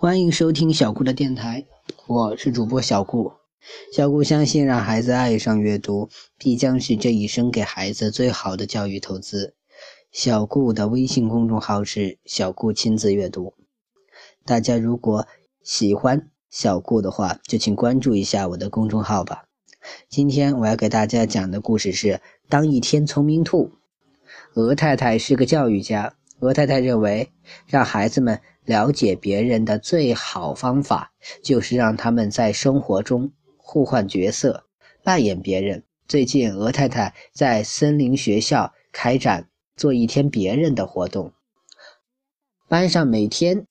欢迎收听小顾的电台，我是主播小顾。小顾相信，让孩子爱上阅读，必将是这一生给孩子最好的教育投资。小顾的微信公众号是“小顾亲子阅读”，大家如果喜欢小顾的话，就请关注一下我的公众号吧。今天我要给大家讲的故事是《当一天聪明兔》。鹅太太是个教育家，鹅太太认为，让孩子们。了解别人的最好方法，就是让他们在生活中互换角色，扮演别人。最近，鹅太太在森林学校开展做一天别人的活动，班上每天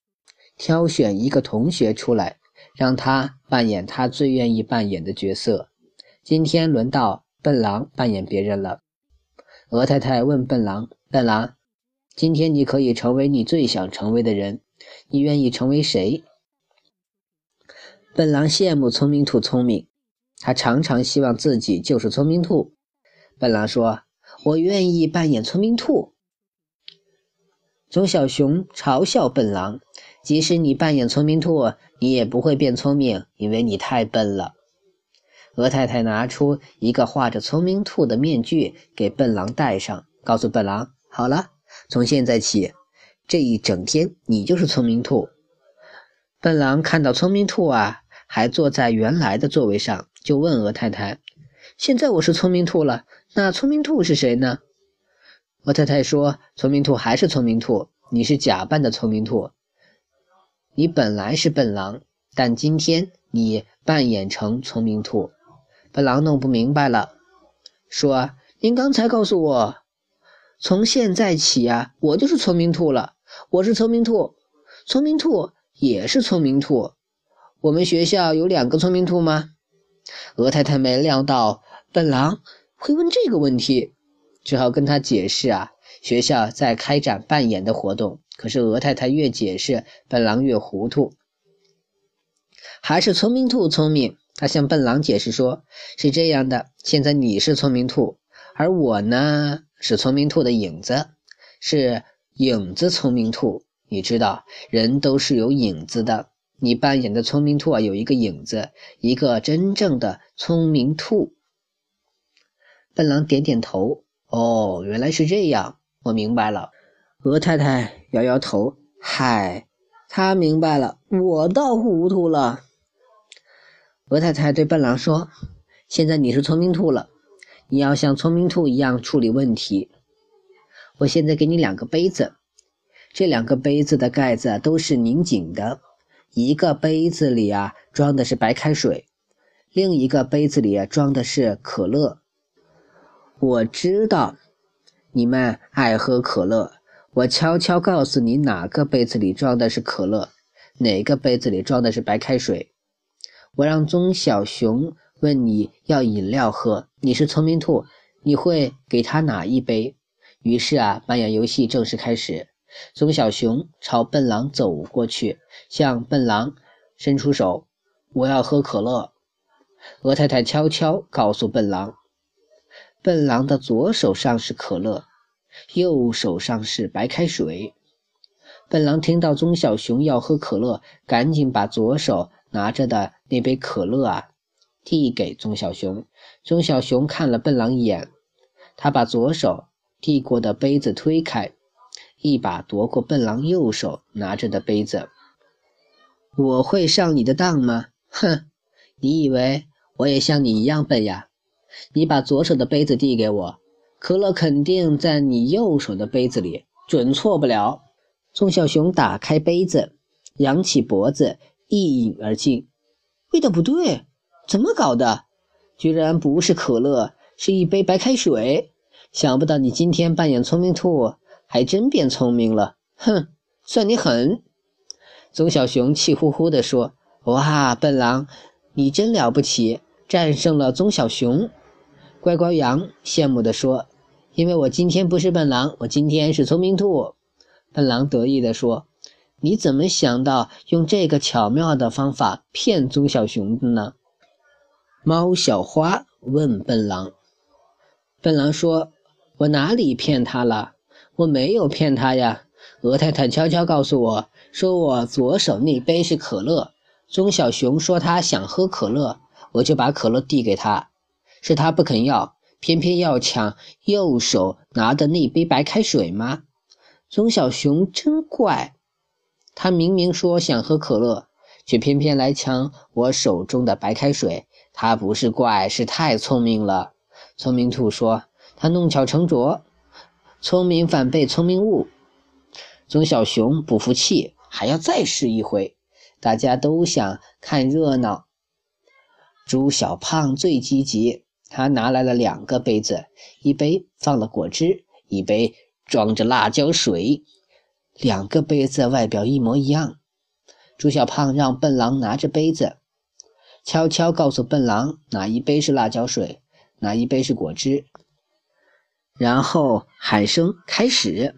挑选一个同学出来，让他扮演他最愿意扮演的角色。今天轮到笨狼扮演别人了。鹅太太问笨狼：“笨狼，今天你可以成为你最想成为的人。”你愿意成为谁？笨狼羡慕聪明兔聪明，他常常希望自己就是聪明兔。笨狼说：“我愿意扮演聪明兔。”棕小熊嘲笑笨狼：“即使你扮演聪明兔，你也不会变聪明，因为你太笨了。”鹅太太拿出一个画着聪明兔的面具给笨狼戴上，告诉笨狼：“好了，从现在起。”这一整天，你就是聪明兔。笨狼看到聪明兔啊，还坐在原来的座位上，就问鹅太太：“现在我是聪明兔了，那聪明兔是谁呢？”鹅太太说：“聪明兔还是聪明兔，你是假扮的聪明兔。你本来是笨狼，但今天你扮演成聪明兔。”笨狼弄不明白了，说：“您刚才告诉我，从现在起啊，我就是聪明兔了。”我是聪明兔，聪明兔也是聪明兔。我们学校有两个聪明兔吗？鹅太太没料到笨狼会问这个问题，只好跟他解释啊，学校在开展扮演的活动。可是鹅太太越解释，笨狼越糊涂。还是聪明兔聪明，他向笨狼解释说：“是这样的，现在你是聪明兔，而我呢是聪明兔的影子，是。”影子聪明兔，你知道人都是有影子的。你扮演的聪明兔啊，有一个影子，一个真正的聪明兔。笨狼点点头，哦，原来是这样，我明白了。鹅太太摇摇头，嗨，他明白了，我倒糊涂了。鹅太太对笨狼说：“现在你是聪明兔了，你要像聪明兔一样处理问题。”我现在给你两个杯子，这两个杯子的盖子都是拧紧的。一个杯子里啊装的是白开水，另一个杯子里啊装的是可乐。我知道你们爱喝可乐，我悄悄告诉你哪个杯子里装的是可乐，哪个杯子里装的是白开水。我让棕小熊问你要饮料喝，你是聪明兔，你会给他哪一杯？于是啊，扮演游戏正式开始。棕小熊朝笨狼走过去，向笨狼伸出手：“我要喝可乐。”鹅太太悄悄告诉笨狼：“笨狼的左手上是可乐，右手上是白开水。”笨狼听到棕小熊要喝可乐，赶紧把左手拿着的那杯可乐啊递给棕小熊。棕小熊看了笨狼一眼，他把左手。递过的杯子推开，一把夺过笨狼右手拿着的杯子。我会上你的当吗？哼！你以为我也像你一样笨呀？你把左手的杯子递给我，可乐肯定在你右手的杯子里，准错不了。棕小熊打开杯子，扬起脖子一饮而尽。味道不对，怎么搞的？居然不是可乐，是一杯白开水。想不到你今天扮演聪明兔，还真变聪明了。哼，算你狠！棕小熊气呼呼地说：“哇，笨狼，你真了不起，战胜了棕小熊。”乖乖羊羡慕地说：“因为我今天不是笨狼，我今天是聪明兔。”笨狼得意地说：“你怎么想到用这个巧妙的方法骗棕小熊的呢？”猫小花问笨狼。笨狼说。我哪里骗他了？我没有骗他呀！鹅太太悄悄告诉我，说我左手那杯是可乐。棕小熊说他想喝可乐，我就把可乐递给他，是他不肯要，偏偏要抢右手拿的那杯白开水吗？棕小熊真怪，他明明说想喝可乐，却偏偏来抢我手中的白开水。他不是怪，是太聪明了。聪明兔说他弄巧成拙，聪明反被聪明误。棕小熊不服气，还要再试一回。大家都想看热闹。猪小胖最积极，他拿来了两个杯子，一杯放了果汁，一杯装着辣椒水。两个杯子外表一模一样。猪小胖让笨狼拿着杯子，悄悄告诉笨狼哪一杯是辣椒水，哪一杯是果汁，然后喊声开始。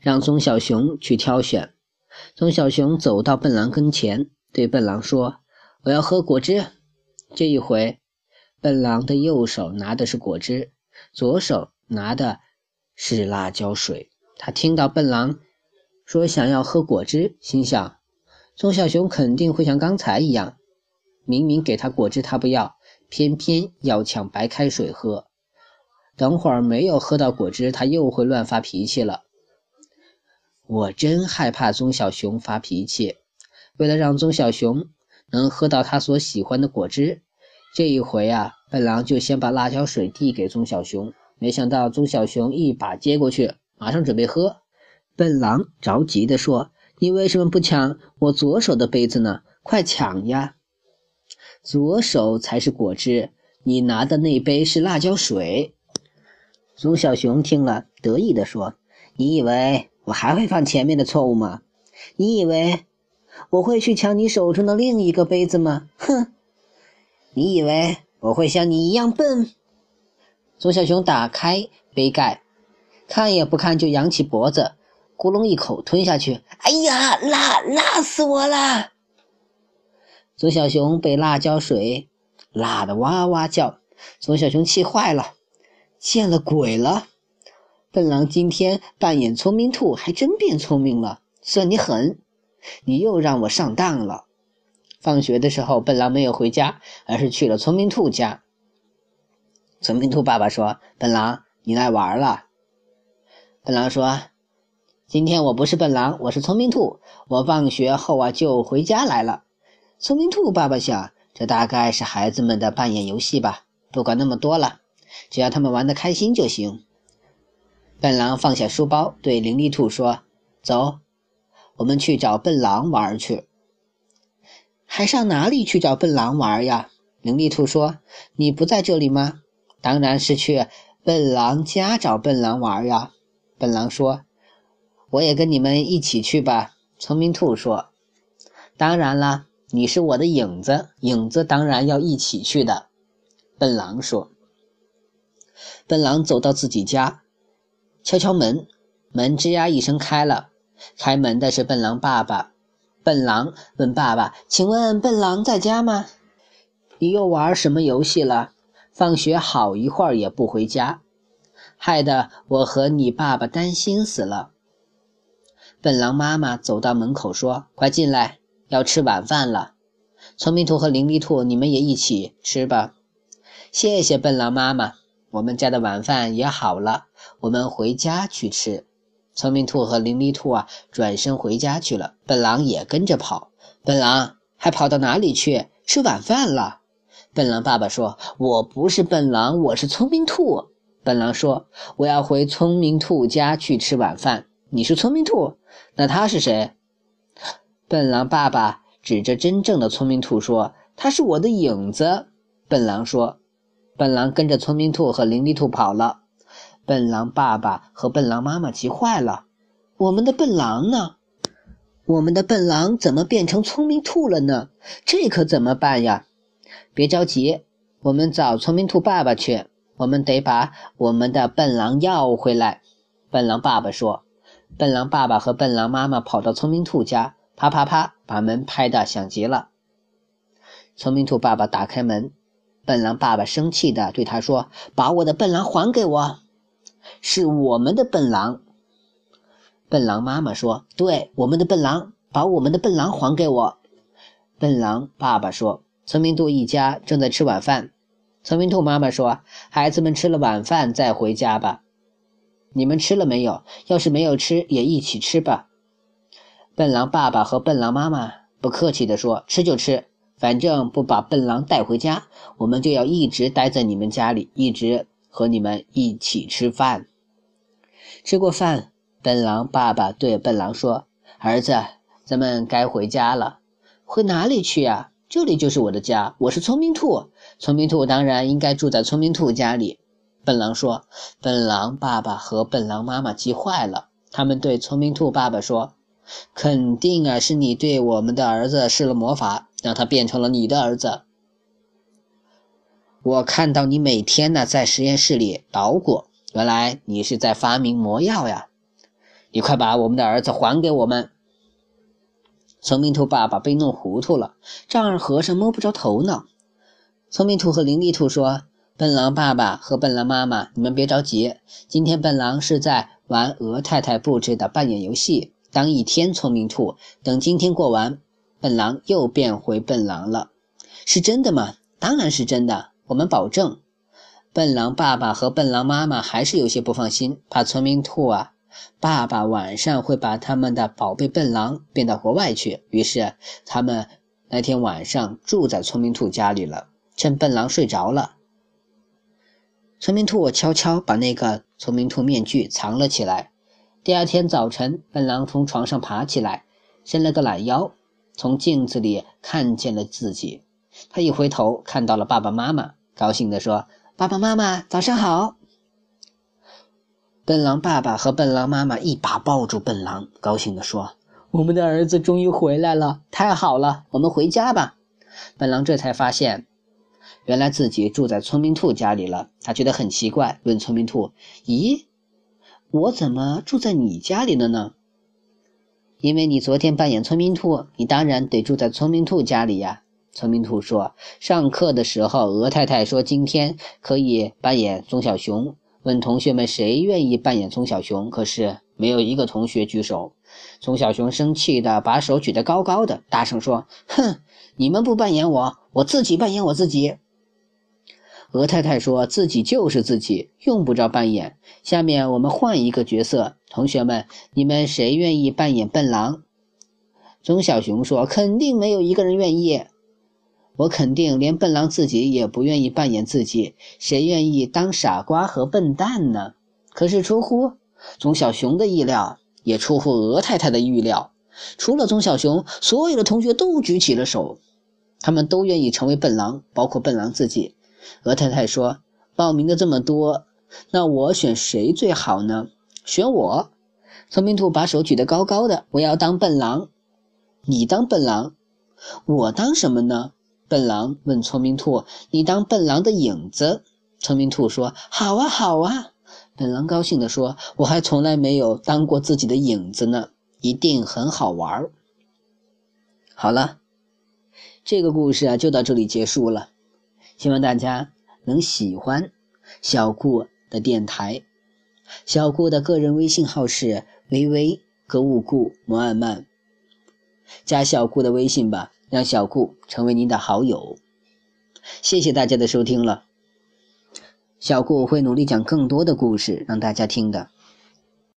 让棕小熊去挑选。棕小熊走到笨狼跟前，对笨狼说：“我要喝果汁。”这一回，笨狼的右手拿的是果汁，左手拿的是辣椒水。他听到笨狼说想要喝果汁，心想：棕小熊肯定会像刚才一样，明明给他果汁他不要，偏偏要抢白开水喝。等会儿没有喝到果汁，他又会乱发脾气了。我真害怕钟小熊发脾气。为了让钟小熊能喝到他所喜欢的果汁，这一回啊，笨狼就先把辣椒水递给钟小熊。没想到钟小熊一把接过去，马上准备喝。笨狼着急地说：“你为什么不抢我左手的杯子呢？快抢呀！左手才是果汁，你拿的那杯是辣椒水。”钟小熊听了，得意地说：“你以为？”我还会犯前面的错误吗？你以为我会去抢你手中的另一个杯子吗？哼！你以为我会像你一样笨？钟小熊打开杯盖，看也不看就扬起脖子，咕隆一口吞下去。哎呀，辣辣死我了！左小熊被辣椒水辣得哇哇叫，左小熊气坏了，见了鬼了！笨狼今天扮演聪明兔，还真变聪明了，算你狠！你又让我上当了。放学的时候，笨狼没有回家，而是去了聪明兔家。聪明兔爸爸说：“笨狼，你来玩了。”笨狼说：“今天我不是笨狼，我是聪明兔。我放学后啊就回家来了。”聪明兔爸爸想，这大概是孩子们的扮演游戏吧。不管那么多了，只要他们玩得开心就行。笨狼放下书包，对伶俐兔说：“走，我们去找笨狼玩去。”还上哪里去找笨狼玩呀？伶俐兔说：“你不在这里吗？”“当然是去笨狼家找笨狼玩呀。”笨狼说：“我也跟你们一起去吧。”聪明兔说：“当然了，你是我的影子，影子当然要一起去的。”笨狼说。笨狼走到自己家。敲敲门，门吱呀一声开了。开门的是笨狼爸爸。笨狼问爸爸：“请问笨狼在家吗？你又玩什么游戏了？放学好一会儿也不回家，害得我和你爸爸担心死了。”笨狼妈妈走到门口说：“快进来，要吃晚饭了。聪明兔和伶俐兔，你们也一起吃吧。”谢谢笨狼妈妈，我们家的晚饭也好了。我们回家去吃。聪明兔和伶俐兔啊，转身回家去了。笨狼也跟着跑。笨狼还跑到哪里去？吃晚饭了。笨狼爸爸说：“我不是笨狼，我是聪明兔。”笨狼说：“我要回聪明兔家去吃晚饭。”你是聪明兔？那他是谁？笨狼爸爸指着真正的聪明兔说：“他是我的影子。”笨狼说：“笨狼跟着聪明兔和伶俐兔跑了。”笨狼爸爸和笨狼妈妈急坏了：“我们的笨狼呢？我们的笨狼怎么变成聪明兔了呢？这可怎么办呀？”别着急，我们找聪明兔爸爸去。我们得把我们的笨狼要回来。”笨狼爸爸说。笨狼爸爸和笨狼妈妈跑到聪明兔家，啪啪啪，把门拍得响极了。聪明兔爸爸打开门，笨狼爸爸生气地对他说：“把我的笨狼还给我！”是我们的笨狼，笨狼妈妈说：“对，我们的笨狼，把我们的笨狼还给我。”笨狼爸爸说：“聪明兔一家正在吃晚饭。”聪明兔妈妈说：“孩子们吃了晚饭再回家吧。”你们吃了没有？要是没有吃，也一起吃吧。笨狼爸爸和笨狼妈妈不客气地说：“吃就吃，反正不把笨狼带回家，我们就要一直待在你们家里，一直和你们一起吃饭。”吃过饭，笨狼爸爸对笨狼说：“儿子，咱们该回家了。回哪里去呀？这里就是我的家，我是聪明兔。聪明兔当然应该住在聪明兔家里。”笨狼说：“笨狼爸爸和笨狼妈妈急坏了，他们对聪明兔爸爸说：‘肯定啊，是你对我们的儿子施了魔法，让他变成了你的儿子。我看到你每天呢在实验室里捣鼓，原来你是在发明魔药呀！你快把我们的儿子还给我们！’聪明兔爸爸被弄糊涂了，丈二和尚摸不着头脑。聪明兔和伶俐兔说。”笨狼爸爸和笨狼妈妈，你们别着急。今天笨狼是在玩鹅太太布置的扮演游戏，当一天聪明兔。等今天过完，笨狼又变回笨狼了。是真的吗？当然是真的，我们保证。笨狼爸爸和笨狼妈妈还是有些不放心，怕聪明兔啊，爸爸晚上会把他们的宝贝笨狼变到国外去。于是他们那天晚上住在聪明兔家里了，趁笨狼睡着了。聪明兔悄悄把那个聪明兔面具藏了起来。第二天早晨，笨狼从床上爬起来，伸了个懒腰，从镜子里看见了自己。他一回头，看到了爸爸妈妈，高兴地说：“爸爸妈妈，早上好！”笨狼爸爸和笨狼妈妈一把抱住笨狼，高兴地说：“我们的儿子终于回来了，太好了！我们回家吧。”笨狼这才发现。原来自己住在聪明兔家里了，他觉得很奇怪，问聪明兔：“咦，我怎么住在你家里了呢？”因为你昨天扮演聪明兔，你当然得住在聪明兔家里呀。聪明兔说：“上课的时候，鹅太太说今天可以扮演棕小熊，问同学们谁愿意扮演棕小熊，可是没有一个同学举手。棕小熊生气的把手举得高高的，大声说：‘哼，你们不扮演我，我自己扮演我自己。’”鹅太太说自己就是自己，用不着扮演。下面我们换一个角色，同学们，你们谁愿意扮演笨狼？棕小熊说：“肯定没有一个人愿意。我肯定连笨狼自己也不愿意扮演自己。谁愿意当傻瓜和笨蛋呢？”可是出乎棕小熊的意料，也出乎鹅太太的预料。除了棕小熊，所有的同学都举起了手，他们都愿意成为笨狼，包括笨狼自己。鹅太太说：“报名的这么多，那我选谁最好呢？选我。”聪明兔把手举得高高的：“我要当笨狼。”你当笨狼，我当什么呢？笨狼问聪明兔：“你当笨狼的影子。”聪明兔说：“好啊，好啊。”笨狼高兴地说：“我还从来没有当过自己的影子呢，一定很好玩。”好了，这个故事啊，就到这里结束了。希望大家能喜欢小顾的电台。小顾的个人微信号是微微格物顾摩尔曼，加小顾的微信吧，让小顾成为您的好友。谢谢大家的收听了，小顾会努力讲更多的故事让大家听的。